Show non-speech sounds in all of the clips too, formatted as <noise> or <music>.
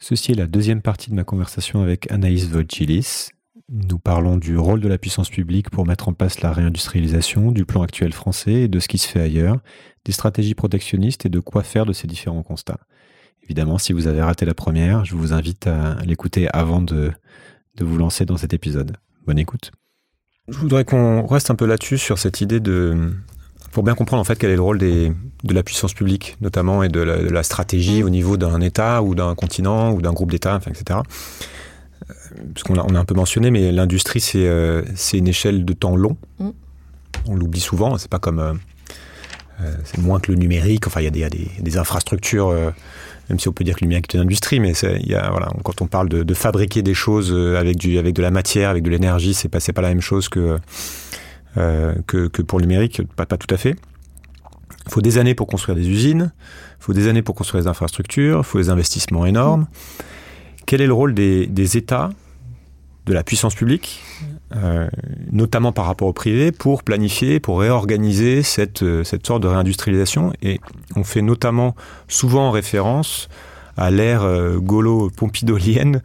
Ceci est la deuxième partie de ma conversation avec Anaïs Volchilis. Nous parlons du rôle de la puissance publique pour mettre en place la réindustrialisation, du plan actuel français et de ce qui se fait ailleurs, des stratégies protectionnistes et de quoi faire de ces différents constats. Évidemment, si vous avez raté la première, je vous invite à l'écouter avant de vous lancer dans cet épisode. Bonne écoute. Je voudrais qu'on reste un peu là-dessus sur cette idée de pour bien comprendre en fait quel est le rôle des, de la puissance publique notamment et de la, stratégie au niveau d'un État ou d'un continent ou d'un groupe d'États, enfin, etc. Euh, parce qu'on a, on a un peu mentionné, mais l'industrie c'est euh, une échelle de temps long. Mm. On l'oublie souvent. C'est pas comme euh, c'est moins que le numérique. Enfin, il y a des, y a des, des infrastructures même si on peut dire que le numérique est une industrie, mais il y a, voilà, quand on parle de, de, fabriquer des choses avec, du, avec de la matière, avec de l'énergie, c'est pas, pas la même chose que, que, que, pour le numérique, pas, tout à fait. Il faut des années pour construire des usines, il faut des années pour construire des infrastructures, il faut des investissements énormes. Quel est le rôle des, États, de la puissance publique, euh, notamment par rapport au privé, pour planifier, pour réorganiser cette, euh, cette sorte de réindustrialisation? Et on fait notamment souvent référence à l'ère euh, gaulo-pompidolienne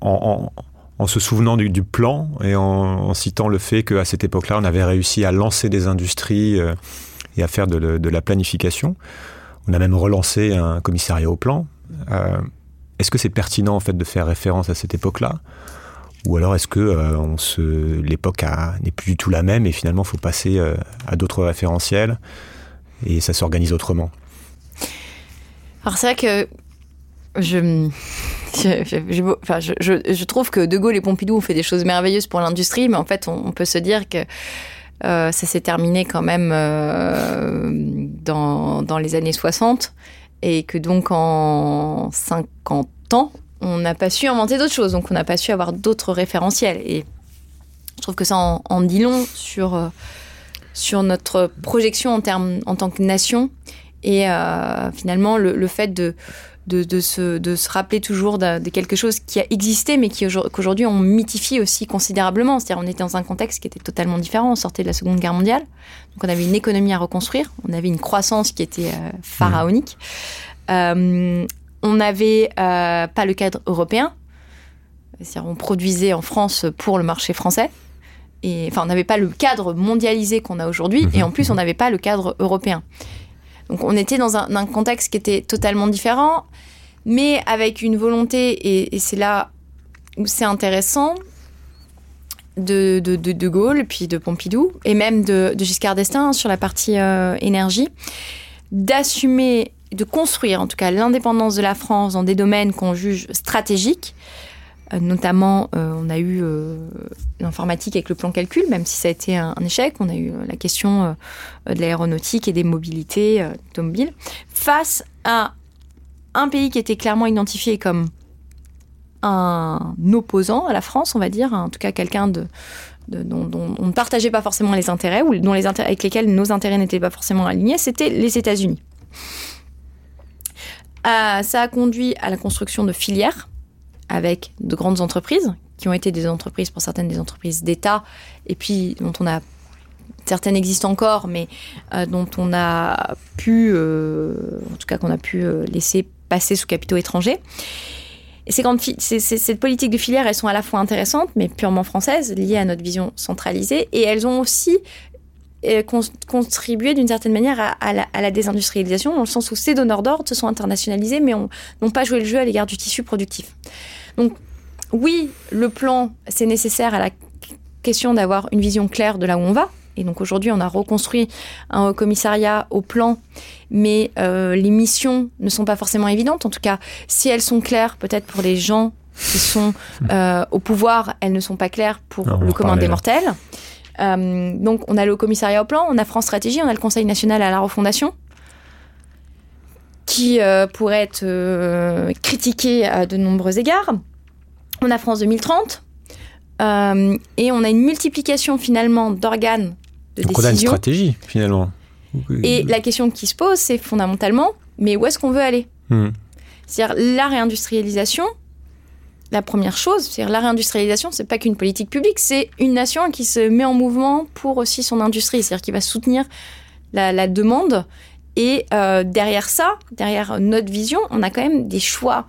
en, en en se souvenant du, plan et en, citant le fait qu'à cette époque-là, on avait réussi à lancer des industries euh, et à faire de, la planification. On a même relancé un commissariat au plan. Euh, est-ce que c'est pertinent en fait de faire référence à cette époque-là? Ou alors est-ce que euh, l'époque n'est plus du tout la même et finalement il faut passer à d'autres référentiels et ça s'organise autrement? Alors c'est vrai que je <laughs> je, trouve que De Gaulle et Pompidou ont fait des choses merveilleuses pour l'industrie, mais en fait, on, peut se dire que euh, ça s'est terminé quand même euh, dans, les années 60 et que donc en 50 ans, on n'a pas su inventer d'autres choses, donc on n'a pas su avoir d'autres référentiels. Et je trouve que ça en, dit long sur, euh, sur notre projection en, termes, en tant que nation et finalement le, le fait de de, de, se, de se rappeler toujours de, de, quelque chose qui a existé, mais qu'aujourd'hui on mythifie aussi considérablement. C'est-à-dire on était dans un contexte qui était totalement différent. On sortait de la Seconde Guerre mondiale, donc on avait une économie à reconstruire, on avait une croissance qui était euh, pharaonique. Mmh. Euh, on n'avait euh, pas le cadre européen, c'est-à-dire on produisait en France pour le marché français. Et, enfin, on n'avait pas le cadre mondialisé qu'on a aujourd'hui, mmh. et en plus, on n'avait pas le cadre européen. Donc on était dans un, contexte qui était totalement différent, mais avec une volonté, et, c'est là où c'est intéressant, de, de, de, Gaulle, puis de Pompidou, et même de, de Giscard d'Estaing sur la partie euh, énergie, d'assumer, de construire en tout cas l'indépendance de la France dans des domaines qu'on juge stratégiques, notamment, euh, on a eu euh, l'informatique avec le plan calcul, même si ça a été un, échec. On a eu la question de l'aéronautique et des mobilités automobiles face à un pays qui était clairement identifié comme un opposant à la France, on va dire, en tout cas quelqu'un dont, on ne partageait pas forcément les intérêts ou dont les intérêts, avec lesquels nos intérêts n'étaient pas forcément alignés, c'était les États-Unis. Euh, ça a conduit à la construction de filières avec de grandes entreprises qui ont été des entreprises, pour certaines des entreprises d'État, et puis dont on a certaines existent encore, mais euh, dont on a pu, euh, en tout cas qu'on a pu euh, laisser passer sous capitaux étrangers. Ces grandes cette politique de filière, elles sont à la fois intéressantes, mais purement françaises, liées à notre vision centralisée, et elles ont aussi contribué d'une certaine manière à, la, à, la, désindustrialisation, dans le sens où ces donneurs d'ordre se sont internationalisés, mais n'ont pas joué le jeu à l'égard du tissu productif. Donc oui, le plan, c'est nécessaire à la question d'avoir une vision claire de là où on va. Et donc aujourd'hui, on a reconstruit un commissariat au plan, mais euh, les missions ne sont pas forcément évidentes. En tout cas, si elles sont claires, peut-être pour les gens qui sont <laughs> euh, au pouvoir, elles ne sont pas claires pour non, le commun des mortels. Euh, donc on a le commissariat au plan, on a France Stratégie, on a le Conseil national à la refondation, qui pourrait être critiqué à de nombreux égards. On a France 2030 euh, et on a une multiplication finalement d'organes de Donc décision. on a une stratégie finalement. Et la question qui se pose, c'est fondamentalement, mais où est-ce qu'on veut aller? Hmm. C'est-à-dire la réindustrialisation. La première chose, c'est-à-dire la réindustrialisation, c'est pas qu'une politique publique, c'est une nation qui se met en mouvement pour aussi son industrie, c'est-à-dire qui va soutenir la, la demande et euh, derrière ça, derrière notre vision, on a quand même des choix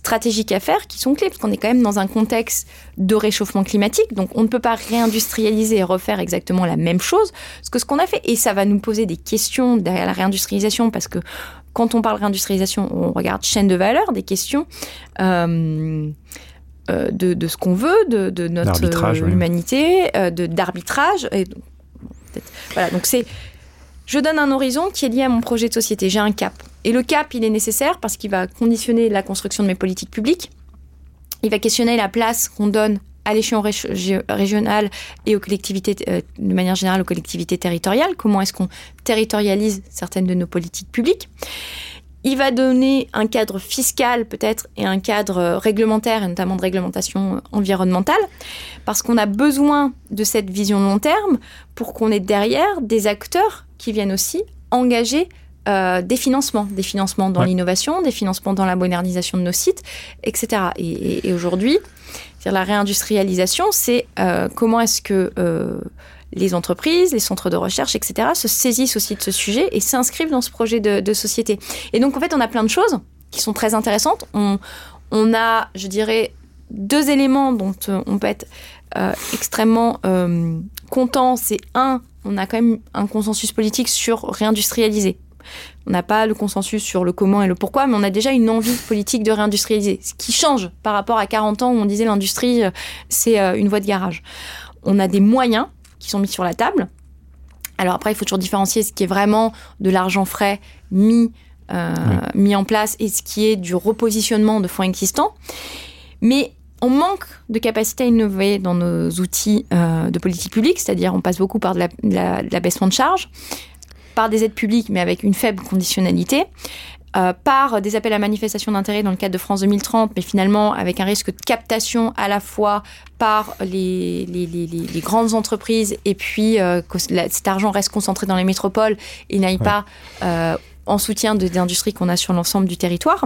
stratégiques à faire qui sont clés, parce qu'on est quand même dans un contexte de réchauffement climatique, donc on ne peut pas réindustrialiser et refaire exactement la même chose que ce qu'on a fait. Et ça va nous poser des questions derrière la réindustrialisation, parce que quand on parle réindustrialisation, on regarde chaîne de valeur, des questions. Euh, euh, de, ce qu'on veut, de, notre humanité, euh, d'arbitrage. voilà, donc c'est. Je donne un horizon qui est lié à mon projet de société. J'ai un cap. Et le cap, il est nécessaire parce qu'il va conditionner la construction de mes politiques publiques. Il va questionner la place qu'on donne à l'échelon régional et aux collectivités, euh, de manière générale aux collectivités territoriales. Comment est-ce qu'on territorialise certaines de nos politiques publiques? Il va donner un cadre fiscal peut-être et un cadre réglementaire, et notamment de réglementation environnementale, parce qu'on a besoin de cette vision long terme pour qu'on ait derrière des acteurs qui viennent aussi engager euh, des financements, des financements dans l'innovation, des financements dans la modernisation de nos sites, etc. Et, aujourd'hui, la réindustrialisation, c'est euh, comment est-ce que euh, les entreprises, les centres de recherche, etc., se saisissent aussi de ce sujet et s'inscrivent dans ce projet de, société. Et donc, en fait, on a plein de choses qui sont très intéressantes. On, a, je dirais, deux éléments dont on peut être euh, extrêmement euh, content. C'est un, on a quand même un consensus politique sur réindustrialiser. On n'a pas le consensus sur le comment et le pourquoi, mais on a déjà une envie politique de réindustrialiser, ce qui change par rapport à 40 ans où on disait l'industrie, c'est une voie de garage. On a des moyens qui sont mis sur la table. Alors après, il faut toujours différencier ce qui est vraiment de l'argent frais mis, euh, mis en place et ce qui est du repositionnement de fonds existants. Mais on manque de capacité à innover dans nos outils euh, de politique publique, c'est-à-dire on passe beaucoup par de l'abaissement de charges, par des aides publiques mais avec une faible conditionnalité. Euh, par des appels à manifestation d'intérêt dans le cadre de France 2030, mais finalement avec un risque de captation à la fois par les, les, les, les grandes entreprises et puis euh, que cet argent reste concentré dans les métropoles et n'aille pas euh, en soutien des industries qu'on a sur l'ensemble du territoire.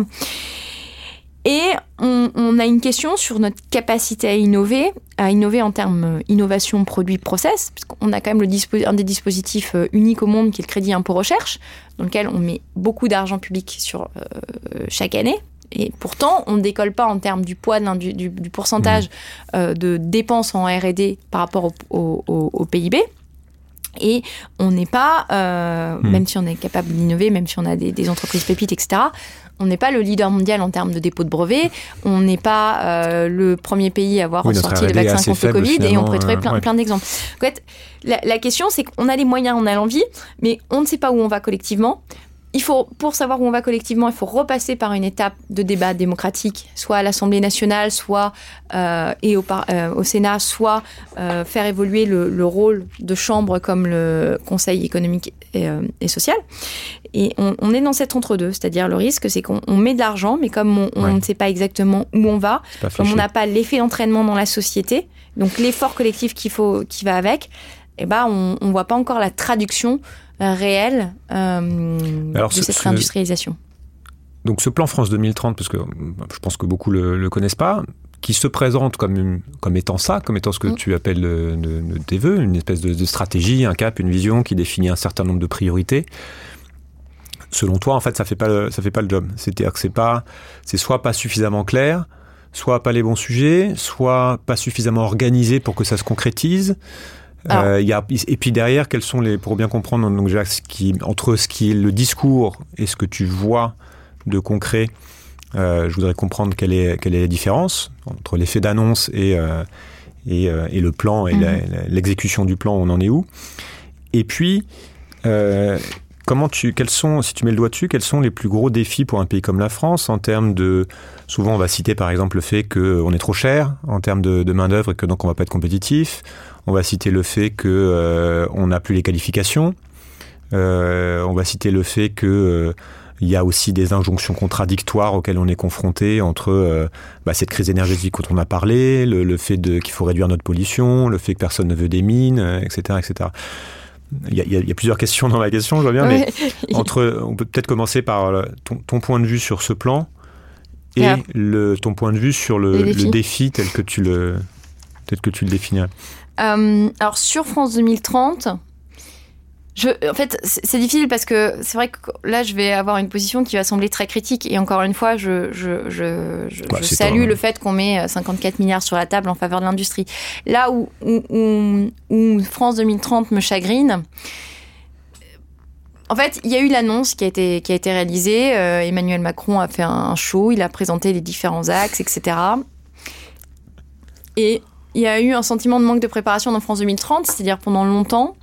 Et on, a une question sur notre capacité à innover, à innover en termes euh, innovation, produit, process, puisqu'on a quand même le un des dispositifs euh, uniques au monde qui est le crédit impôt recherche, dans lequel on met beaucoup d'argent public sur euh, chaque année. Et pourtant, on ne décolle pas en termes du poids du, du, pourcentage mmh. de dépenses en R&D par rapport au, PIB. Et on n'est pas, mmh. même si on est capable d'innover, même si on a des, des entreprises pépites, etc., on n'est pas le leader mondial en termes de dépôt de brevets. On n'est pas euh, le premier pays à avoir sorti le vaccin contre le Covid et on pourrait trouver plein, plein d'exemples. En fait, la, la question, c'est qu'on a les moyens, on a l'envie, mais on ne sait pas où on va collectivement il faut, pour savoir où on va collectivement, il faut repasser par une étape de débat démocratique, soit à l'Assemblée nationale, soit euh, et au, euh, au, Sénat, soit euh, faire évoluer le, rôle de chambre comme le Conseil économique et, social. Et on, est dans cet entre-deux, c'est-à-dire le risque, c'est qu'on met de l'argent, mais comme on, ne sait pas exactement où on va, comme on n'a pas l'effet d'entraînement dans la société, donc l'effort collectif qu'il faut, qui va avec, eh ben on ne voit pas encore la traduction réelle euh, de cette réindustrialisation. Donc ce plan France 2030, parce que je pense que beaucoup le, le connaissent pas, qui se présente comme, comme étant ça, comme étant ce que mm. tu appelles de, tes voeux, une espèce de, stratégie, un cap, une vision qui définit un certain nombre de priorités. Selon toi, en fait, ça fait pas ça fait pas le job. C'est-à-dire que c'est pas, c'est soit pas suffisamment clair, soit pas les bons sujets, soit pas suffisamment organisé pour que ça se concrétise. Euh, y a, et puis derrière, quels sont les, pour bien comprendre donc, ce qui, entre ce qui est le discours et ce que tu vois de concret, je voudrais comprendre quelle est, quelle est la différence entre l'effet d'annonce et, euh, et, euh, et, le plan et mhm. l'exécution du plan, on en est où? Et puis, euh, comment tu, quels sont, si tu mets le doigt dessus, quels sont les plus gros défis pour un pays comme la France en termes de, souvent on va citer par exemple le fait qu'on est trop cher en termes de, de main d'œuvre et que donc on va pas être compétitif. On va citer le fait que euh, on n'a plus les qualifications. Euh, on va citer le fait que euh, il y a aussi des injonctions contradictoires auxquelles on est confronté entre bah, cette crise énergétique dont on a parlé, le, fait qu'il faut réduire notre pollution, le fait que personne ne veut des mines, etc., etc. Il y, a, plusieurs questions dans la question, je vois bien, mais <laughs> entre, on peut peut-être commencer par ton, point de vue sur ce plan et le, ton point de vue sur le, le défi tel que tu le, tel que tu le définirais. Euh, alors sur France 2030, en fait, c'est difficile parce que c'est vrai que là, je vais avoir une position qui va sembler très critique. Et encore une fois, je, bah, salue le fait qu'on met 54 euh, milliards sur la table en faveur de l'industrie. Là où, France 2030 me chagrine, en fait, il y a eu l'annonce qui a été, qui a été réalisée. Euh, Emmanuel Macron a fait un show, il a présenté les différents axes, etc. Et il y a eu un sentiment de manque de préparation dans France 2030, c'est-à-dire pendant longtemps,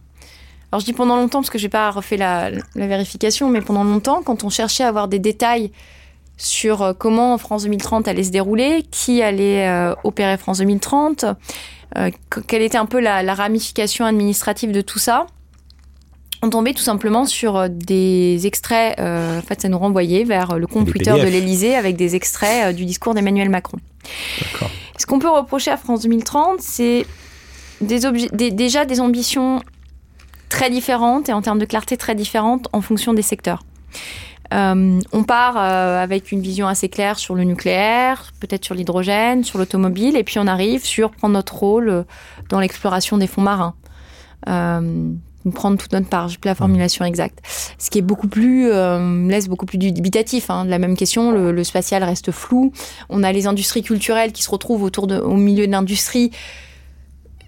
alors je dis pendant longtemps parce que j'ai pas refait la, vérification, mais pendant longtemps, quand on cherchait à avoir des détails sur euh, comment France 2030 allait se dérouler, qui allait euh, opérer France 2030, euh, quelle était un peu la, ramification administrative de tout ça, on tombait tout simplement sur des extraits, en fait ça nous renvoyait vers le compte Twitter de l'Elysée avec des extraits du discours d'Emmanuel Macron. Ce qu'on peut reprocher à France 2030, c'est déjà des ambitions très différentes et en termes de clarté très différentes en fonction des secteurs. Euh, on part euh, avec une vision assez claire sur le nucléaire, peut-être sur l'hydrogène, sur l'automobile, et puis on arrive sur prendre notre rôle euh, dans l'exploration des fonds marins. prendre toute notre part, j'ai plus la formulation exacte. Ce qui est beaucoup plus, laisse beaucoup plus dubitatif. Hein. La même question, le, le, spatial reste flou. On a les industries culturelles qui se retrouvent autour de, au milieu de l'industrie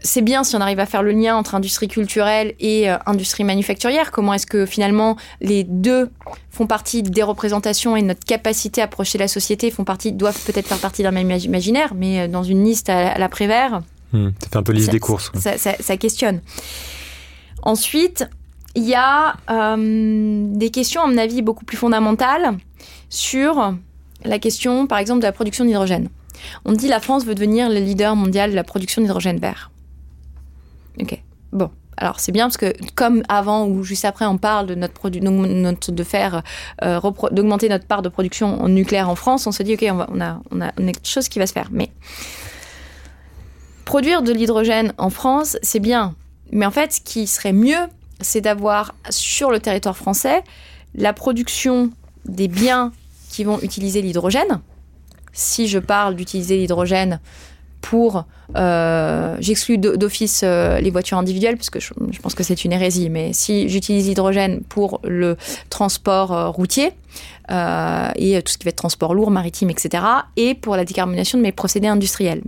c'est bien si on arrive à faire le lien entre industrie culturelle et euh, industrie manufacturière. Comment est-ce que finalement les deux font partie des représentations et notre capacité à approcher la société font partie, doivent peut-être faire partie d'un même imaginaire, mais euh, dans une liste à, l'après-vert. Hmm, ça fait un peu liste des courses. Ça, questionne. Ensuite, il y a euh, des questions, à mon avis, beaucoup plus fondamentales sur la question, par exemple, de la production d'hydrogène. On dit la France veut devenir le leader mondial de la production d'hydrogène vert. Ok. Bon. Alors c'est bien parce que comme avant ou juste après on parle de notre produit de faire euh, d'augmenter notre part de production en nucléaire en France, on se dit ok on, on, a, on a quelque chose qui va se faire. Mais produire de l'hydrogène en France c'est bien, mais en fait ce qui serait mieux c'est d'avoir sur le territoire français la production des biens qui vont utiliser l'hydrogène. Si je parle d'utiliser l'hydrogène pour, euh, j'exclus d'office euh, les voitures individuelles, parce que je, pense que c'est une hérésie, mais si j'utilise l'hydrogène pour le transport euh, routier, et tout ce qui va être transport lourd, maritime, etc., et pour la décarbonation de mes procédés industriels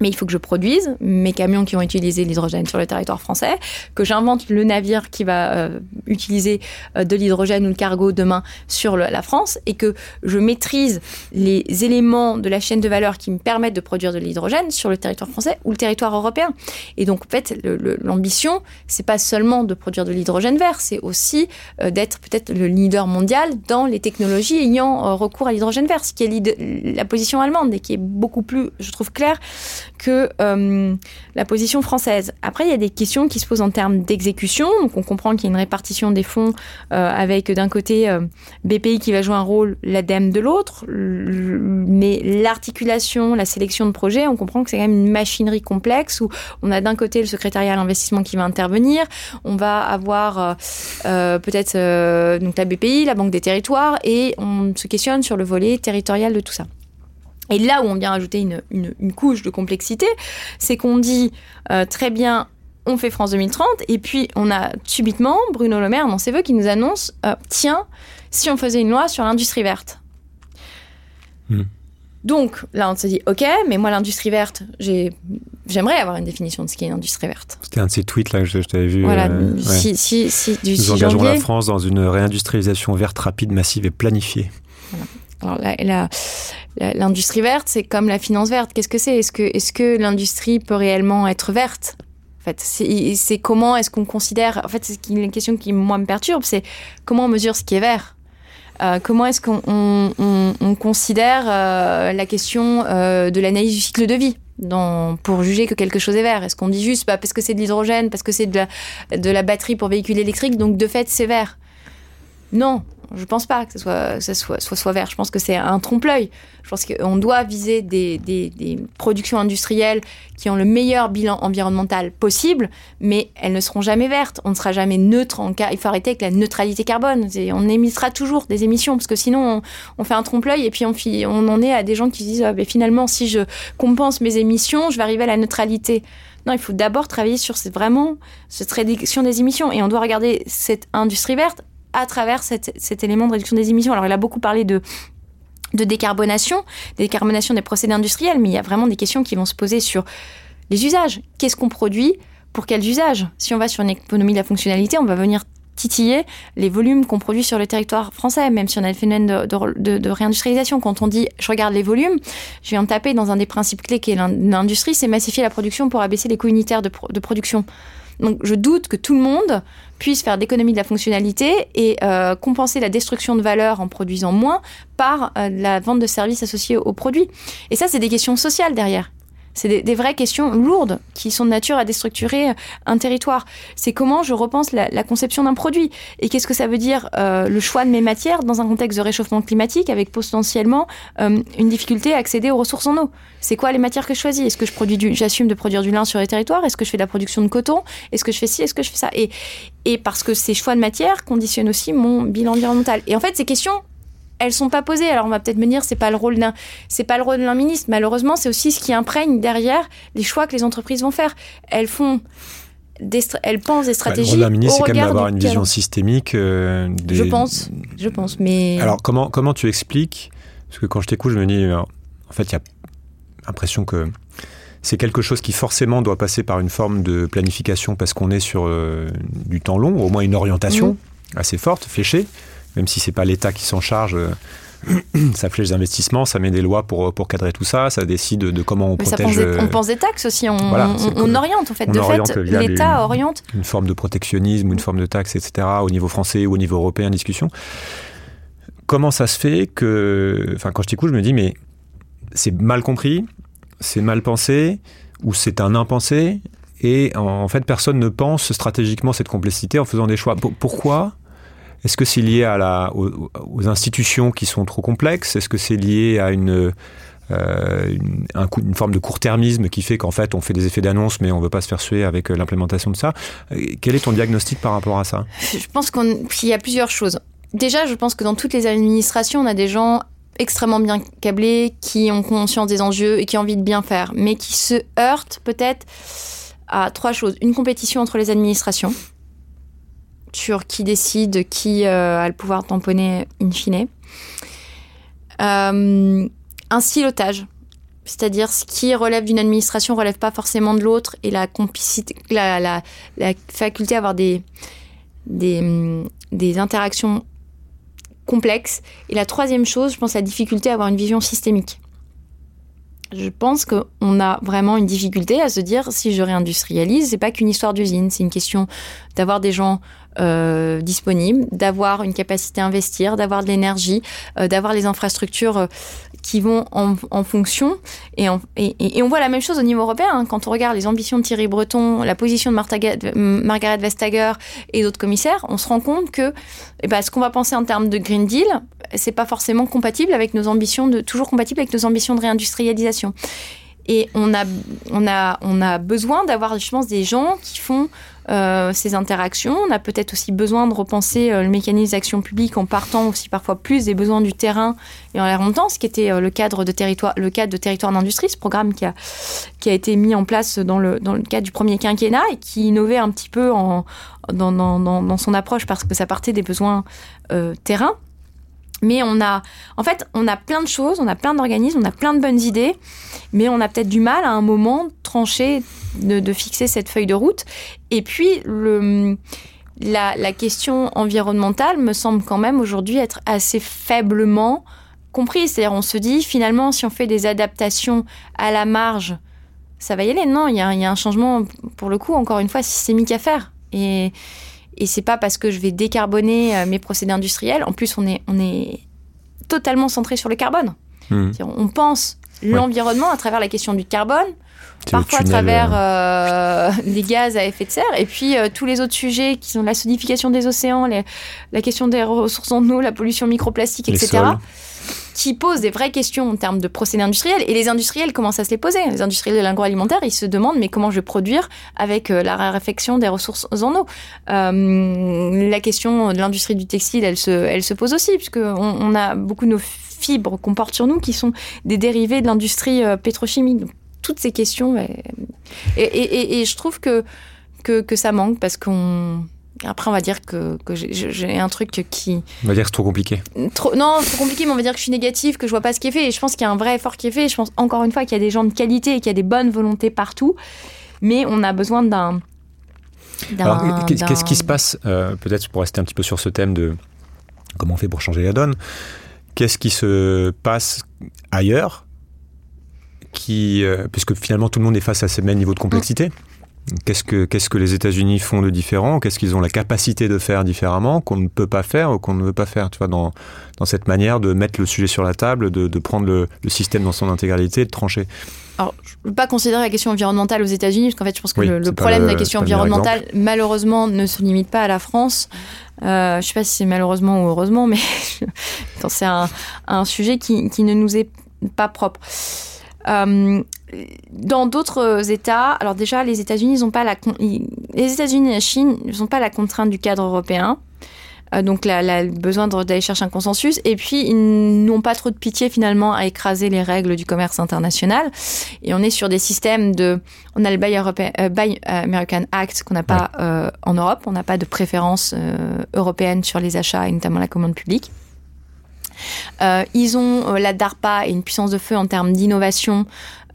mais il faut que je produise mes camions qui vont utiliser l'hydrogène sur le territoire français, que j'invente le navire qui va euh, utiliser euh, de l'hydrogène ou le cargo demain sur la France, et que je maîtrise les éléments de la chaîne de valeur qui me permettent de produire de l'hydrogène sur le territoire français ou le territoire européen. Et donc, en fait, l'ambition, c'est pas seulement de produire de l'hydrogène vert, c'est aussi euh, d'être peut-être le leader mondial dans les technologies ayant recours à l'hydrogène vert, ce qui est la position allemande et qui est beaucoup plus, je trouve, claire que euh, la position française. Après, il y a des questions qui se posent en termes d'exécution. Donc, on comprend qu'il y a une répartition des fonds euh, avec d'un côté euh, BPI qui va jouer un rôle, l'ADEME de l'autre. Mais l'articulation, la sélection de projets, on comprend que c'est quand même une machinerie complexe où on a d'un côté le secrétariat à l'investissement qui va intervenir. On va avoir peut-être donc la BPI, la Banque des territoires, et on se questionne sur le volet territorial de tout ça. Et là où on vient ajouter une, couche de complexité, c'est qu'on dit euh, très bien, on fait France 2030, et puis on a subitement Bruno Le Maire dans ses voeux qui nous annonce, euh, tiens, si on faisait une loi sur l'industrie verte. Hmm. Donc là, on se dit, ok, mais moi, l'industrie verte, j'aimerais avoir une définition de ce qu'est une industrie verte. C'était un de ces tweets là que je, t'avais vu. Voilà, euh, si, si, si, du Nous engageons la France dans une réindustrialisation verte rapide, massive et planifiée. Alors l'industrie verte, c'est comme la finance verte. Qu'est-ce que c'est? Est-ce que, l'industrie peut réellement être verte? En fait, c'est comment est-ce qu'on considère. En fait, c'est une question qui moi me perturbe, c'est comment on mesure ce qui est vert? Euh, comment est-ce qu'on on, considère euh, la question euh, de l'analyse du cycle de vie pour juger que quelque chose est vert? Est-ce qu'on dit juste bah, parce que c'est de l'hydrogène, parce que c'est de la, de la batterie pour véhicule électrique, donc de fait c'est vert? Non, je pense pas que ce soit, ce soit, soit, soit, vert. Je pense que c'est un trompe-l'œil. Je pense qu'on doit viser des, des, des, productions industrielles qui ont le meilleur bilan environnemental possible, mais elles ne seront jamais vertes. On ne sera jamais neutre en cas. Il faut arrêter avec la neutralité carbone. On émettra toujours des émissions parce que sinon on, fait un trompe-l'œil et puis on, on, en est à des gens qui disent ah, ben finalement si je compense mes émissions, je vais arriver à la neutralité. Non, il faut d'abord travailler sur vraiment cette réduction des émissions. Et on doit regarder cette industrie verte à travers cet élément de réduction des émissions. Alors, il a beaucoup parlé de décarbonation, décarbonation des procédés industriels, mais il y a vraiment des questions qui vont se poser sur les usages. Qu'est-ce qu'on produit? Pour quels usages? Si on va sur une économie de la fonctionnalité, on va venir titiller les volumes qu'on produit sur le territoire français, même si on a le phénomène de, réindustrialisation. Quand on dit je regarde les volumes, je viens de taper dans un des principes clés qui est l'industrie, c'est massifier la production pour abaisser les coûts unitaires de, production. Donc je doute que tout le monde puisse faire d'économie de la fonctionnalité et euh, compenser la destruction de valeur en produisant moins par euh, la vente de services associés aux produits. Et ça, c'est des questions sociales derrière. C'est des, vraies questions lourdes qui sont de nature à déstructurer un territoire. C'est comment je repense la, conception d'un produit et qu'est-ce que ça veut dire euh, le choix de mes matières dans un contexte de réchauffement climatique avec potentiellement euh, une difficulté à accéder aux ressources en eau? C'est quoi les matières que je choisis? Est-ce que je produis du, j'assume de produire du lin sur les territoires? Est-ce que je fais de la production de coton? Est-ce que je fais ci? Est-ce que je fais ça? Et, et parce que ces choix de matières conditionnent aussi mon bilan environnemental. Et en fait, ces questions, elles sont pas posées. Alors on va peut-être me dire c'est pas le rôle d'un c'est pas le rôle d'un ministre. Malheureusement, c'est aussi ce qui imprègne derrière les choix que les entreprises vont faire. Elles font des, elles pensent des stratégies. Bah, le rôle d'un ministre, c'est quand même d'avoir une vision systémique. Euh, je pense, je pense. Mais alors comment comment tu expliques Parce que quand je t'écoute, je me dis en fait il y a l'impression que c'est quelque chose qui forcément doit passer par une forme de planification parce qu'on est sur euh, du temps long, au moins une orientation mmh. assez forte, fléchée même si c'est pas l'État qui s'en charge. Euh, <clears throat> ça flèche les investissements, ça met des lois pour, pour cadrer tout ça, ça décide de comment on protège. Euh, on pense des taxes aussi, on, on, oriente en fait. De fait, l'État oriente. Une forme de protectionnisme, une forme de taxe, etc. au niveau français ou au niveau européen, discussion. Comment ça se fait que, enfin, quand je t'écoute, je me dis, mais c'est mal compris, c'est mal pensé, ou c'est un impensé, et en, fait, personne ne pense stratégiquement cette complexité en faisant des choix. pourquoi est-ce que c'est lié à la, aux, institutions qui sont trop complexes? Est-ce que c'est lié à une, euh, une, forme de court-termisme qui fait qu'en fait on fait des effets d'annonce mais on ne veut pas se faire suer avec euh, l'implémentation de ça? Euh, Quel est ton diagnostic par rapport à ça? Je pense qu'il y a plusieurs choses. Déjà, je pense que dans toutes les administrations, on a des gens extrêmement bien câblés, qui ont conscience des enjeux et qui ont envie de bien faire, mais qui se heurtent peut-être à trois choses. Une compétition entre les administrations sur qui décide, qui euh, a le pouvoir de tamponner in fine. Euh, un silotage, c'est-à-dire ce qui relève d'une administration relève pas forcément de l'autre, et la complicité, la, faculté à avoir des, des, des interactions complexes. Et la troisième chose, je pense, la difficulté à avoir une vision systémique. Je pense qu'on a vraiment une difficulté à se dire si je réindustrialise, c'est pas qu'une histoire d'usine, c'est une question d'avoir des gens euh, disponible, d'avoir une capacité à investir, d'avoir de l'énergie, euh, d'avoir les infrastructures euh, qui vont en, fonction. Et, on voit la même chose au niveau européen. Hein. Quand on regarde les ambitions de Thierry Breton, la position de Margaret Vestager et d'autres commissaires, on se rend compte que eh ben, ce qu'on va penser en termes de Green Deal, c'est pas forcément compatible avec nos ambitions de toujours compatible avec nos ambitions de réindustrialisation. Et on a, on besoin d'avoir, je pense, des gens qui font euh, ces interactions. On a peut-être aussi besoin de repenser euh, le mécanisme d'action publique en partant aussi parfois plus des besoins du terrain et en les remontant, ce qui était euh, le cadre de territoire, le cadre de d'industrie, ce programme qui a, qui a été mis en place dans le, dans cadre du premier quinquennat et qui innovait un petit peu en, dans, dans, dans son approche parce que ça partait des besoins terrain. Mais on a, en fait, on a plein de choses, on a plein d'organismes, on a plein de bonnes idées, mais on a peut-être du mal à un moment de trancher, de, fixer cette feuille de route. Et puis, le, la, la, question environnementale me semble quand même aujourd'hui être assez faiblement comprise. C'est-à-dire, on se dit, finalement, si on fait des adaptations à la marge, ça va y aller. Non, il y a, y a un changement, pour le coup, encore une fois, systémique à faire. Et et c'est pas parce que je vais décarboner euh, mes procédés industriels. En plus, on est, on est totalement centré sur le carbone. Hmm. On pense l'environnement à travers la question du carbone, parfois à travers euh, <laughs> les gaz à effet de serre, et puis euh, tous les autres sujets qui sont la solidification des océans, la question des ressources en eau, la pollution microplastique, etc qui posent des vraies questions en termes de procédés industriels. Et les industriels commencent à se les poser? Les industriels de l'agroalimentaire, ils se demandent mais comment je vais produire avec euh, la raréfaction des ressources en eau? Euh, la question de l'industrie du textile, elle se, elle se pose aussi, puisque on, a beaucoup de nos fibres qu'on porte sur nous qui sont des dérivés de l'industrie euh, pétrochimique toutes ces questions. Et, je trouve que, que ça manque parce qu'on après, on va dire que, que j'ai un truc qui. On va dire que c'est trop compliqué. Trop, non, trop compliqué, mais on va dire que je suis négative, que je vois pas ce qui est fait. Et je pense qu'il y a un vrai effort qui est fait. Je pense encore une fois qu'il y a des gens de qualité et qu'il y a des bonnes volontés partout. Mais on a besoin d'un. Qu'est-ce qui se passe, euh, peut-être pour rester un petit peu sur ce thème de comment on fait pour changer la donne Qu'est-ce qui se passe ailleurs qui, euh, puisque finalement tout le monde est face à ces mêmes niveaux de complexité? Qu'est-ce que, qu'est-ce que les États-Unis font de différent? Qu'est-ce qu'ils ont la capacité de faire différemment qu'on ne peut pas faire ou qu'on ne veut pas faire? Tu vois, dans, dans cette manière de mettre le sujet sur la table, de, de prendre le, le, système dans son intégralité, de trancher. Alors, je ne veux pas considérer la question environnementale aux États-Unis, parce qu'en fait, je pense que le, problème de la question environnementale, malheureusement, ne se limite pas à la France. Euh, je ne sais pas si c'est malheureusement ou heureusement, mais <laughs> c'est un, un, sujet qui, qui, ne nous est pas propre. Euh, dans d'autres États, alors déjà, les États-Unis n'ont pas la les États-Unis et la Chine n'ont pas la contrainte du cadre européen. Euh, donc le besoin d'aller chercher un consensus. Et puis, ils n'ont pas trop de pitié finalement à écraser les règles du commerce international. Et on est sur des systèmes de... On a le Buy, euh, American Act qu'on n'a pas en Europe. On n'a pas de préférence européenne sur les achats et notamment la commande publique. Euh, ils ont euh, la DARPA et une puissance de feu en termes d'innovation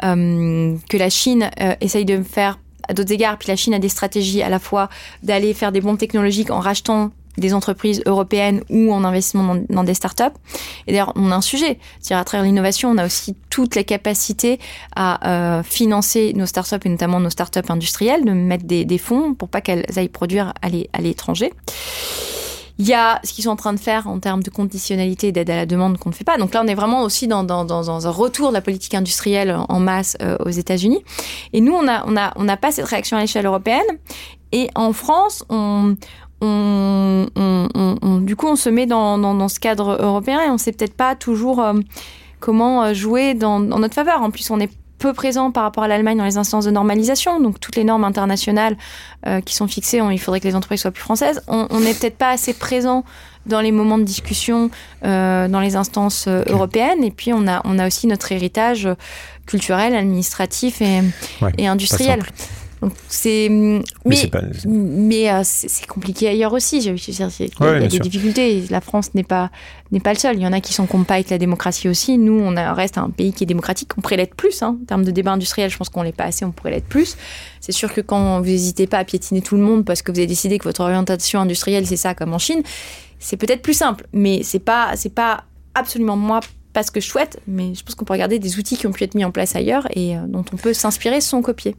euh, que la Chine essaye de faire à d'autres égards. Puis la Chine a des stratégies à la fois d'aller faire des bombes technologiques en rachetant des entreprises européennes ou en investissement dans, des startups. Et d'ailleurs, on a un sujet. C'est-à-dire, à travers l'innovation, on a aussi toutes les capacités à financer nos startups et notamment nos startups industrielles, de mettre des, des fonds pour pas qu'elles aillent produire à l'étranger. Il y a ce qu'ils sont en train de faire en termes de conditionnalité et d'aide à la demande qu'on ne fait pas. Donc là, on est vraiment aussi dans, dans, dans un retour de la politique industrielle en masse euh, aux États-Unis. Et nous, on n'a on a, on a pas cette réaction à l'échelle européenne. Et en France, on, on, on, du coup, on se met dans, dans, dans, ce cadre européen et on sait peut-être pas toujours euh, comment euh, jouer dans, dans, notre faveur. En plus, on est peu présent par rapport à l'Allemagne dans les instances de normalisation. Donc toutes les normes internationales euh, qui sont fixées, il faudrait que les entreprises soient plus françaises. On n'est peut-être pas assez présent dans les moments de discussion euh, dans les instances euh, européennes. Et puis on a, on a aussi notre héritage culturel, administratif et, et industriel c'est mais mais, euh, c'est compliqué ailleurs aussi. Je, il y a, des difficultés. La France n'est pas n'est pas le seul. Il y en a qui sont compas avec la démocratie aussi. Nous, on reste un pays qui est démocratique. On pourrait l'être plus hein. en termes de débat industriel. Je pense qu'on l'est pas assez. On pourrait l'être plus. C'est sûr que quand vous n'hésitez pas à piétiner tout le monde parce que vous avez décidé que votre orientation industrielle c'est ça comme en Chine, c'est peut-être plus simple. Mais c'est pas c'est pas absolument moi pas ce que je souhaite. Mais je pense qu'on peut regarder des outils qui ont pu être mis en place ailleurs et euh, dont on peut s'inspirer sans copier.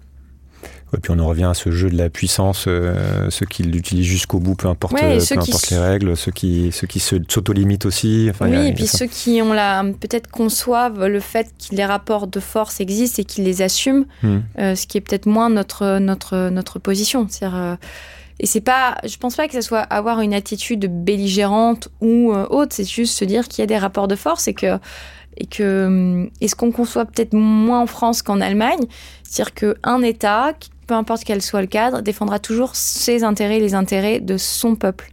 Et puis on en revient à ce jeu de la puissance, euh, ceux qui l'utilisent jusqu'au bout, peu importe, euh, peu importe les règles, ceux qui, ceux qui s'auto-limitent aussi. Enfin, oui, et puis ceux qui ont la, peut-être conçoivent le fait que les rapports de force existent et qu'ils les assument, hmm. euh, ce qui est peut-être moins notre, notre, notre position. Et c'est pas, je pense pas que ce soit avoir une attitude belligérante ou autre, c'est juste se dire qu'il y a des rapports de force et que et que est ce qu'on conçoit peut-être moins en France qu'en Allemagne, c'est-à-dire qu'un État peu importe quel soit le cadre, défendra toujours ses intérêts, les intérêts de son peuple.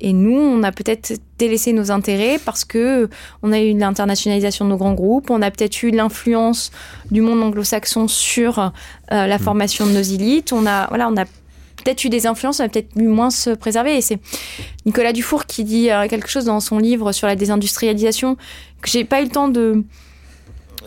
Et nous, on a peut-être délaissé nos intérêts parce que on a eu l'internationalisation de nos grands groupes, on a peut-être eu l'influence du monde anglo-saxon sur euh, la mm. formation de nos élites, on a voilà, on a peut-être eu des influences, on a peut-être eu moins se préserver. Et c'est Nicolas Dufour qui dit euh, quelque chose dans son livre sur la désindustrialisation que j'ai pas eu le temps de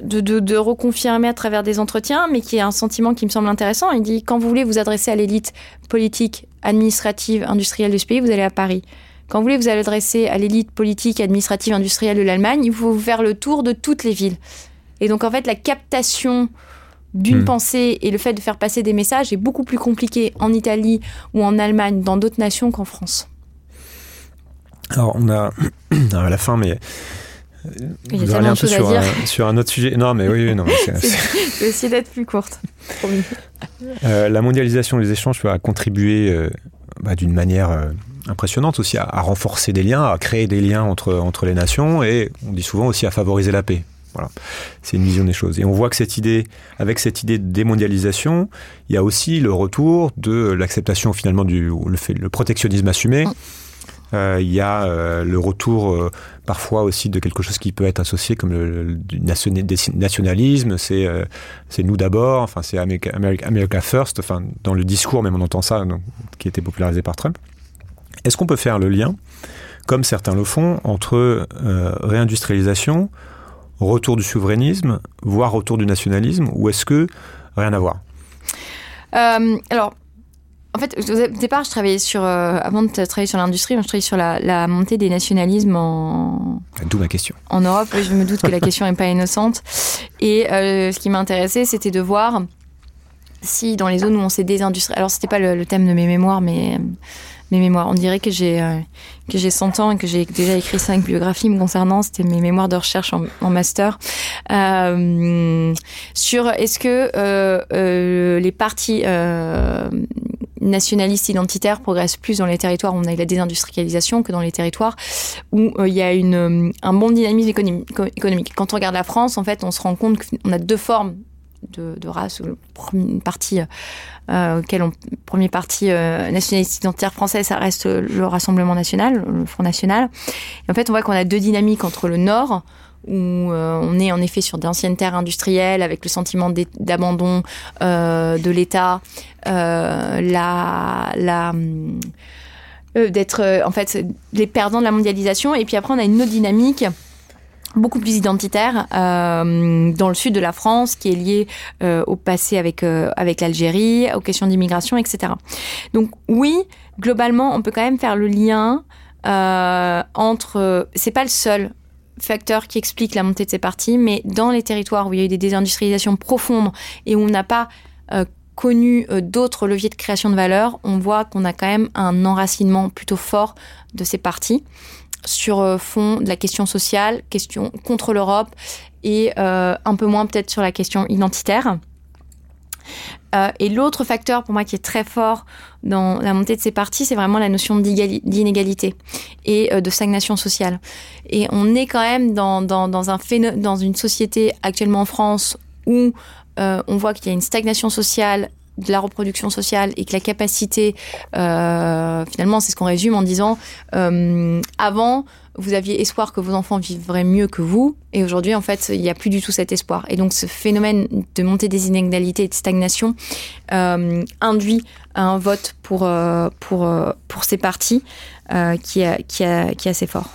de, reconfirmer à travers des entretiens, mais qui est un sentiment qui me semble intéressant. Il dit quand vous voulez vous adresser à l'élite politique, administrative, industrielle de ce pays, vous allez à Paris. Quand vous voulez vous adresser à l'élite politique, administrative, industrielle de l'Allemagne, il faut faire le tour de toutes les villes. Et donc en fait, la captation d'une hmm. pensée et le fait de faire passer des messages est beaucoup plus compliqué en Italie ou en Allemagne, dans d'autres nations qu'en France. Alors on a <clears throat> à la fin, mais il y a un peu sur, un, sur un autre sujet. Non, mais oui, non. Je vais essayer d'être plus courte. Euh, la mondialisation des échanges a contribué euh, bah, d'une manière euh, impressionnante aussi à, renforcer des liens, à créer des liens entre, entre les nations et on dit souvent aussi à favoriser la paix. Voilà, c'est une vision des choses. Et on voit que cette idée, avec cette idée de démondialisation, il y a aussi le retour de l'acceptation finalement du le, fait, le protectionnisme assumé. Euh, il y a euh, le retour euh, parfois aussi de quelque chose qui peut être associé comme le, nationalisme. C'est nous d'abord. Enfin, c'est America, First. Enfin, dans le discours même on entend ça, qui a été popularisé par Trump. Est-ce qu'on peut faire le lien, comme certains le font, entre réindustrialisation, retour du souverainisme, voire retour du nationalisme, ou est-ce que rien à voir? Alors, en fait, au départ, je travaillais sur, euh, avant de travailler sur l'industrie, je travaillais sur la, montée des nationalismes en. D'où ma question. En Europe, je me doute que la question n'est pas innocente. Et euh, ce qui m'intéressait, c'était de voir si dans les zones où on s'est désindustrialisé. Alors, c'était pas le, thème de mes mémoires, mais mes mémoires. On dirait que j'ai euh, que j'ai 100 ans et que j'ai déjà écrit cinq biographies me concernant. C'était mes mémoires de recherche en, master sur est-ce que les partis nationaliste identitaire progresse plus dans les territoires où on a la désindustrialisation que dans les territoires où euh, il y a une, euh, un bon dynamisme économique. Quand on regarde la France, en fait, on se rend compte qu'on a deux formes de, race. Partie euh, auquel on, premier parti nationaliste identitaire français, ça reste le Rassemblement national, le Front national. En fait, on voit qu'on a deux dynamiques entre le Nord où euh, on est en effet sur d'anciennes terres industrielles avec le sentiment d'abandon euh, de l'État, euh, la, d'être en fait les perdants de la mondialisation. Et puis après, on a une autre dynamique beaucoup plus identitaire dans le sud de la France qui est liée au passé avec avec l'Algérie, aux questions d'immigration, etc. Donc oui, globalement, on peut quand même faire le lien entre. C'est pas le seul facteur qui explique la montée de ces partis, mais dans les territoires où il y a eu des désindustrialisations profondes et où on n'a pas euh, connu euh, d'autres leviers de création de valeur, on voit qu'on a quand même un enracinement plutôt fort de ces partis sur euh, fond de la question sociale, question contre l'Europe et un peu moins peut-être sur la question identitaire. Euh, et l'autre facteur pour moi qui est très fort dans la montée de ces partis, c'est vraiment la notion d'inégalité et euh, de stagnation sociale. Et on est quand même dans, un dans une société actuellement en France où euh, on voit qu'il y a une stagnation sociale de la reproduction sociale et que la capacité, finalement, c'est ce qu'on résume en disant, avant, vous aviez espoir que vos enfants vivraient mieux que vous, et aujourd'hui, en fait, il n'y a plus du tout cet espoir. Et donc, ce phénomène de montée des inégalités et de stagnation euh, induit un vote pour, euh, pour, euh, pour ces partis qui, est, qui, qui est assez fort.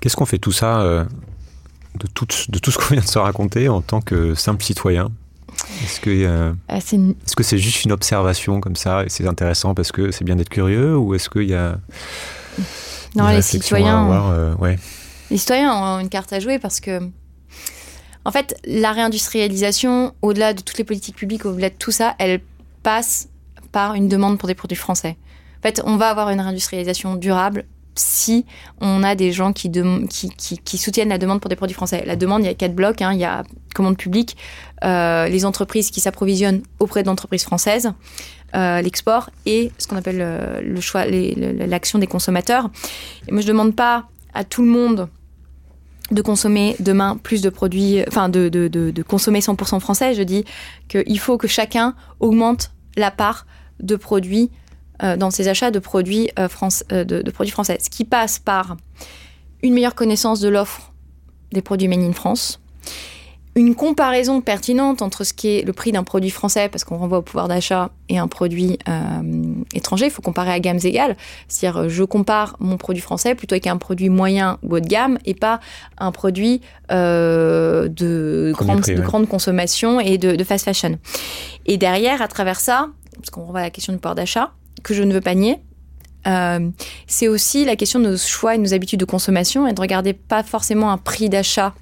Qu'est-ce qu'on fait tout ça de tout, de tout ce qu'on vient de se raconter en tant que simple citoyen? Est-ce que est-ce que c'est juste une observation comme ça et c'est intéressant parce que c'est bien d'être curieux ou est-ce qu'il y a non, les citoyens. Euh, les citoyens ont une carte à jouer parce que, en fait, la réindustrialisation, au-delà de toutes les politiques publiques, au-delà de tout ça, elle passe par une demande pour des produits français. En fait, on va avoir une réindustrialisation durable si on a des gens qui, qui, qui, soutiennent la demande pour des produits français. La demande, il y a quatre blocs. Hein. Il y a commande publique, euh, les entreprises qui s'approvisionnent auprès d'entreprises françaises, euh, l'export et ce qu'on appelle euh, le choix, l'action des consommateurs. Et je ne demande pas à tout le monde de consommer demain plus de produits, enfin de, de, de, consommer 100% français. Je dis qu'il faut que chacun augmente la part de produits euh, dans ses achats de produits, France, de, produits français. Ce qui passe par une meilleure connaissance de l'offre des produits made in France, une comparaison pertinente entre ce qui est le prix d'un produit français, parce qu'on renvoie au pouvoir d'achat, et un produit euh, étranger. Il faut comparer à gammes égales. C'est-à-dire, je compare mon produit français plutôt avec un produit moyen ou haut de gamme, et pas un produit euh, de, grande, de grande consommation et de, de, fast fashion. Et derrière, à travers ça, parce qu'on renvoie à la question du pouvoir d'achat, que je ne veux pas nier, euh, c'est aussi la question de nos choix et de nos habitudes de consommation et de regarder pas forcément un prix d'achat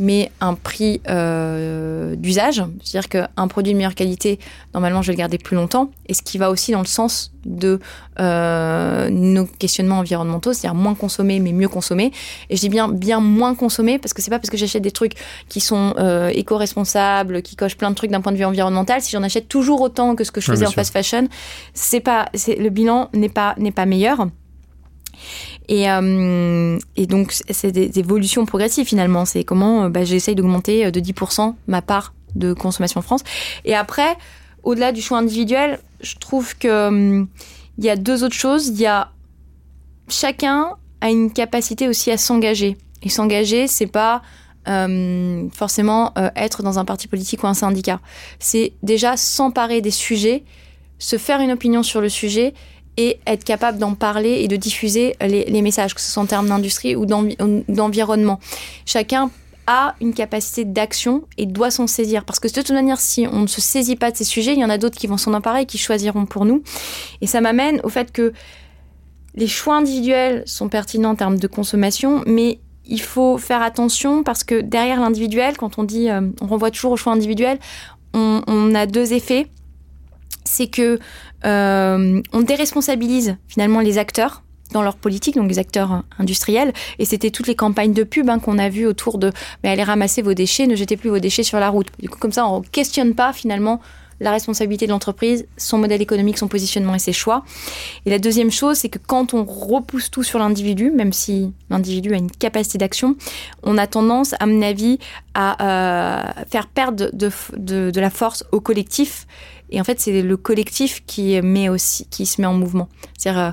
mais un prix euh, d'usage. C'est-à-dire qu'un produit de meilleure qualité, normalement, je vais le garder plus longtemps. Et ce qui va aussi dans le sens de euh, nos questionnements environnementaux, c'est-à-dire moins consommer, mais mieux consommer. Et je dis bien, bien moins consommer, parce que c'est pas parce que j'achète des trucs qui sont euh, éco-responsables, qui cochent plein de trucs d'un point de vue environnemental, si j'en achète toujours autant que ce que je faisais en fast fashion, c'est pas, le bilan n'est pas, n'est pas meilleur. Et, euh, et donc, c'est des évolutions progressives finalement. C'est comment euh, bah, j'essaye d'augmenter euh, de 10% ma part de consommation en France. Et après, au-delà du choix individuel, je trouve que hum, il y a deux autres choses. Il y a chacun a une capacité aussi à s'engager. Et s'engager, c'est pas forcément être dans un parti politique ou un syndicat. C'est déjà s'emparer des sujets, se faire une opinion sur le sujet et être capable d'en parler et de diffuser les, messages, que ce soit en termes d'industrie ou d'environnement. Chacun a une capacité d'action et doit s'en saisir. Parce que de toute manière, si on ne se saisit pas de ces sujets, il y en a d'autres qui vont s'en emparer et qui choisiront pour nous. Et ça m'amène au fait que les choix individuels sont pertinents en termes de consommation, mais il faut faire attention parce que derrière l'individuel, quand on dit, euh, on renvoie toujours au choix individuel, on, a deux effets. C'est que euh, on déresponsabilise finalement les acteurs dans leur politique, donc les acteurs industriels. Et c'était toutes les campagnes de pub hein, qu'on a vues autour de mais allez ramasser vos déchets, ne jetez plus vos déchets sur la route. Du coup, comme ça, on ne questionne pas finalement la responsabilité de l'entreprise, son modèle économique, son positionnement et ses choix. Et la deuxième chose, c'est que quand on repousse tout sur l'individu, même si l'individu a une capacité d'action, on a tendance, à mon avis, à euh, faire perdre de, la force au collectif. Et en fait, c'est le collectif qui met aussi, qui se met en mouvement. C'est-à-dire euh,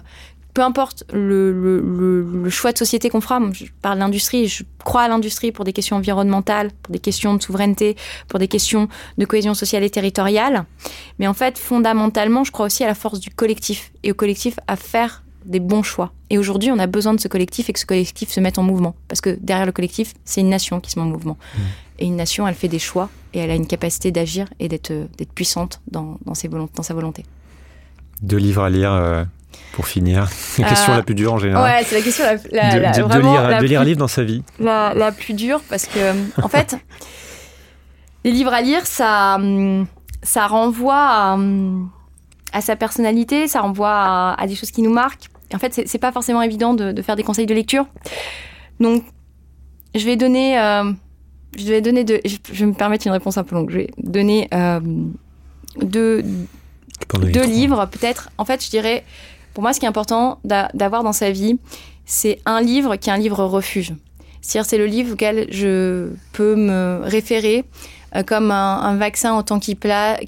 peu importe le, choix de société qu'on fera, je parle d'industrie, je crois à l'industrie pour des questions environnementales, pour des questions de souveraineté, pour des questions de cohésion sociale et territoriale. Mais en fait, fondamentalement, je crois aussi à la force du collectif et au collectif à faire des bons choix. Et aujourd'hui, on a besoin de ce collectif et que ce collectif se mette en mouvement. Parce que derrière le collectif, c'est une nation qui se met en mouvement. Mmh. Et une nation, elle fait des choix et elle a une capacité d'agir et d'être puissante dans, dans, ses dans sa volonté. Deux livres à lire euh, pour finir, la question la plus dure en général. Ouais, c'est la question la, la, de, de, lire, de lire un livre dans sa vie. La, plus dure parce que, euh, en fait, <laughs> les livres à lire, ça, ça renvoie à, sa personnalité, ça renvoie à, des choses qui nous marquent. En fait, c'est pas forcément évident de, faire des conseils de lecture. Donc, je vais donner, euh, je vais donner je, vais me permettre une réponse un peu longue. Je vais donner euh, deux, deux livres, peut-être. En fait, je dirais pour moi, ce qui est important d'avoir dans sa vie, c'est un livre qui est un livre refuge. C'est-à-dire, c'est le livre auquel je peux me référer comme un, vaccin au temps qui,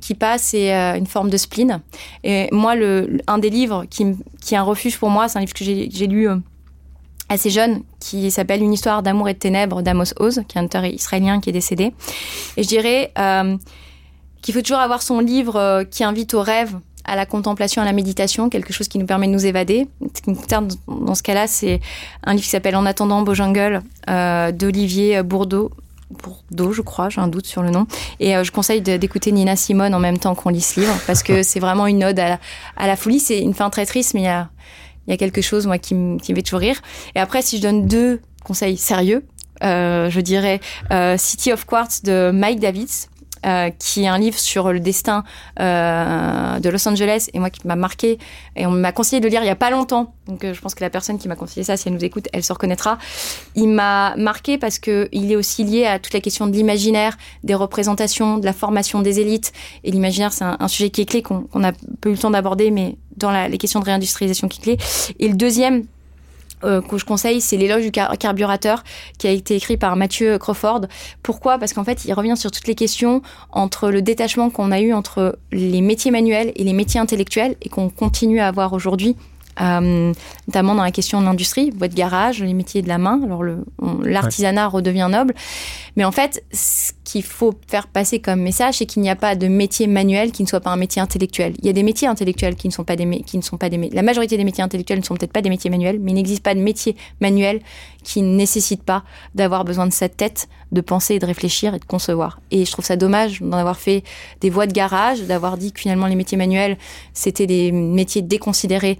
qui passe et euh, une forme de spleen. Et moi, un des livres qui, qui est un refuge pour moi, c'est un livre que j'ai lu euh, assez jeune, qui s'appelle Une histoire d'amour et de ténèbres d'Amos Oz, qui est un auteur israélien qui est décédé. Et je dirais qu'il faut toujours avoir son livre qui invite au rêve à la contemplation, à la méditation, quelque chose qui nous permet de nous évader. Dans ce cas-là, c'est un livre qui s'appelle En attendant Beau Jungle euh, d'Olivier Bourdeau. Bourdeau, je crois, j'ai un doute sur le nom. Et euh, je conseille d'écouter Nina Simone en même temps qu'on lit ce livre, parce que c'est vraiment une ode à la, folie. C'est une fin très triste, mais il y a, y a quelque chose moi qui, me fait toujours rire. Et après, si je donne deux conseils sérieux, euh, je dirais City of Quartz de Mike Davids, euh, qui est un livre sur le destin euh, de Los Angeles et moi qui m'a marqué et on m'a conseillé de lire il y a pas longtemps. Donc euh, je pense que la personne qui m'a conseillé ça, si elle nous écoute, elle se reconnaîtra. Il m'a marqué parce que il est aussi lié à toute la question de l'imaginaire, des représentations, de la formation des élites. Et l'imaginaire, c'est un, sujet qui est clé qu'on a peu eu le temps d'aborder, mais dans la, les questions de réindustrialisation qui est clé. Et le deuxième euh, que je conseille, c'est l'éloge du carburateur qui a été écrit par Mathieu Crawford. Pourquoi? Parce qu'en fait, il revient sur toutes les questions entre le détachement qu'on a eu entre les métiers manuels et les métiers intellectuels et qu'on continue à avoir aujourd'hui euh, notamment dans la question de l'industrie, boîte garage, les métiers de la main. Alors l'artisanat redevient noble, mais en fait, ce qu'il faut faire passer comme message, c'est qu'il n'y a pas de métier manuel qui ne soit pas un métier intellectuel. Il y a des métiers intellectuels qui ne sont pas des qui ne sont pas des la majorité des métiers intellectuels ne sont peut-être pas des métiers manuels, mais il n'existe pas de métier manuel qui ne nécessite pas d'avoir besoin de sa tête, de penser et de réfléchir et de concevoir. Et je trouve ça dommage d'en avoir fait des voies de garage, d'avoir dit que finalement les métiers manuels c'était des métiers déconsidérés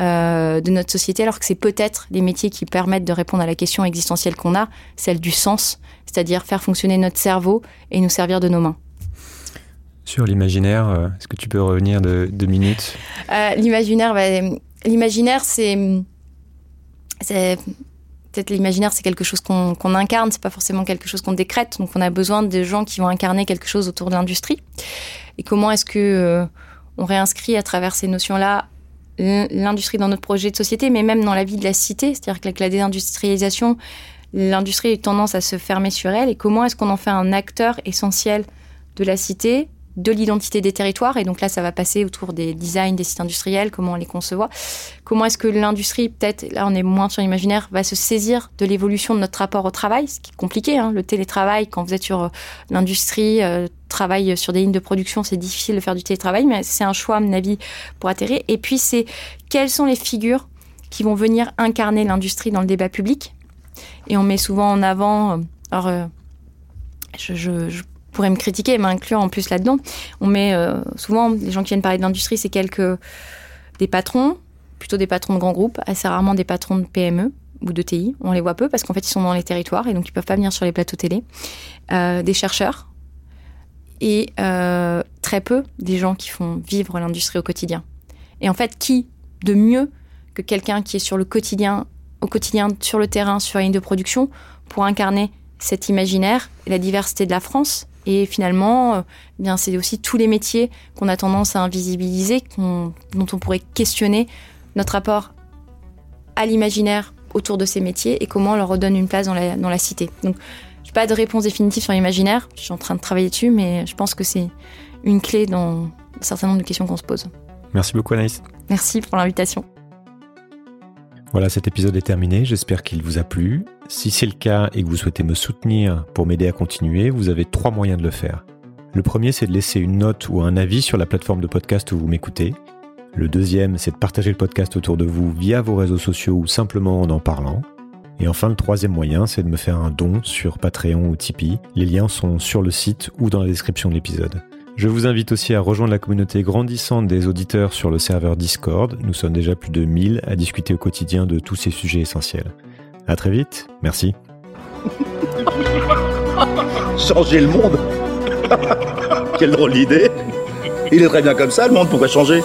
euh, de notre société, alors que c'est peut-être les métiers qui permettent de répondre à la question existentielle qu'on a, celle du sens, c'est-à-dire faire fonctionner notre cerveau et nous servir de nos mains. Sur l'imaginaire, euh, est-ce que tu peux revenir de deux minutes? Euh, L'imaginaire, bah, l'imaginaire, c'est, peut-être l'imaginaire, c'est quelque chose qu'on, incarne, c'est pas forcément quelque chose qu'on décrète. Donc, on a besoin de gens qui vont incarner quelque chose autour de l'industrie. Et comment est-ce que on réinscrit à travers ces notions-là l'industrie dans notre projet de société, mais même dans la vie de la cité. C'est-à-dire qu'avec la désindustrialisation, l'industrie a eu tendance à se fermer sur elle. Et comment est-ce qu'on en fait un acteur essentiel de la cité, de l'identité des territoires. Et donc là, ça va passer autour des designs des sites industriels, comment on les concevoir. Comment est-ce que l'industrie, peut-être, là on est moins sur l'imaginaire, va se saisir de l'évolution de notre rapport au travail, ce qui est compliqué. Hein, le télétravail, quand vous êtes sur euh, l'industrie, euh, travaille sur des lignes de production, c'est difficile de faire du télétravail, mais c'est un choix, à mon avis, pour atterrir. Et puis, c'est quelles sont les figures qui vont venir incarner l'industrie dans le débat public. Et on met souvent en avant, euh, alors je, je, pourrais me critiquer, m'inclure en plus là-dedans. On met euh, souvent, les gens qui viennent parler de l'industrie, c'est quelques des patrons, plutôt des patrons de grands groupes, assez rarement des patrons de PME ou de TI. On les voit peu parce qu'en fait, ils sont dans les territoires et donc ils peuvent pas venir sur les plateaux télé. Euh, des chercheurs et euh, très peu des gens qui font vivre l'industrie au quotidien. Et en fait, qui de mieux que quelqu'un qui est sur le quotidien, au quotidien, sur le terrain, sur la ligne de production, pour incarner cet imaginaire et la diversité de la France et finalement, euh, eh bien c'est aussi tous les métiers qu'on a tendance à invisibiliser, dont on pourrait questionner notre rapport à l'imaginaire autour de ces métiers et comment on leur redonne une place dans la, dans la cité. Donc, je n'ai pas de réponse définitive sur l'imaginaire. Je suis en train de travailler dessus, mais je pense que c'est une clé dans un certain nombre de questions qu'on se pose. Merci beaucoup, Anaïs. Merci pour l'invitation. Voilà, cet épisode est terminé. J'espère qu'il vous a plu. Si c'est le cas et que vous souhaitez me soutenir pour m'aider à continuer, vous avez trois moyens de le faire. Le premier, c'est de laisser une note ou un avis sur la plateforme de podcast où vous m'écoutez. Le deuxième, c'est de partager le podcast autour de vous via vos réseaux sociaux ou simplement en en parlant. Et enfin, le troisième moyen, c'est de me faire un don sur Patreon ou Tipeee. Les liens sont sur le site ou dans la description de l'épisode. Je vous invite aussi à rejoindre la communauté grandissante des auditeurs sur le serveur Discord. Nous sommes déjà plus de 1000 à discuter au quotidien de tous ces sujets essentiels. À très vite. Merci. <laughs> changer le monde <laughs> Quelle drôle d'idée Il est très bien comme ça, le monde, pourquoi changer?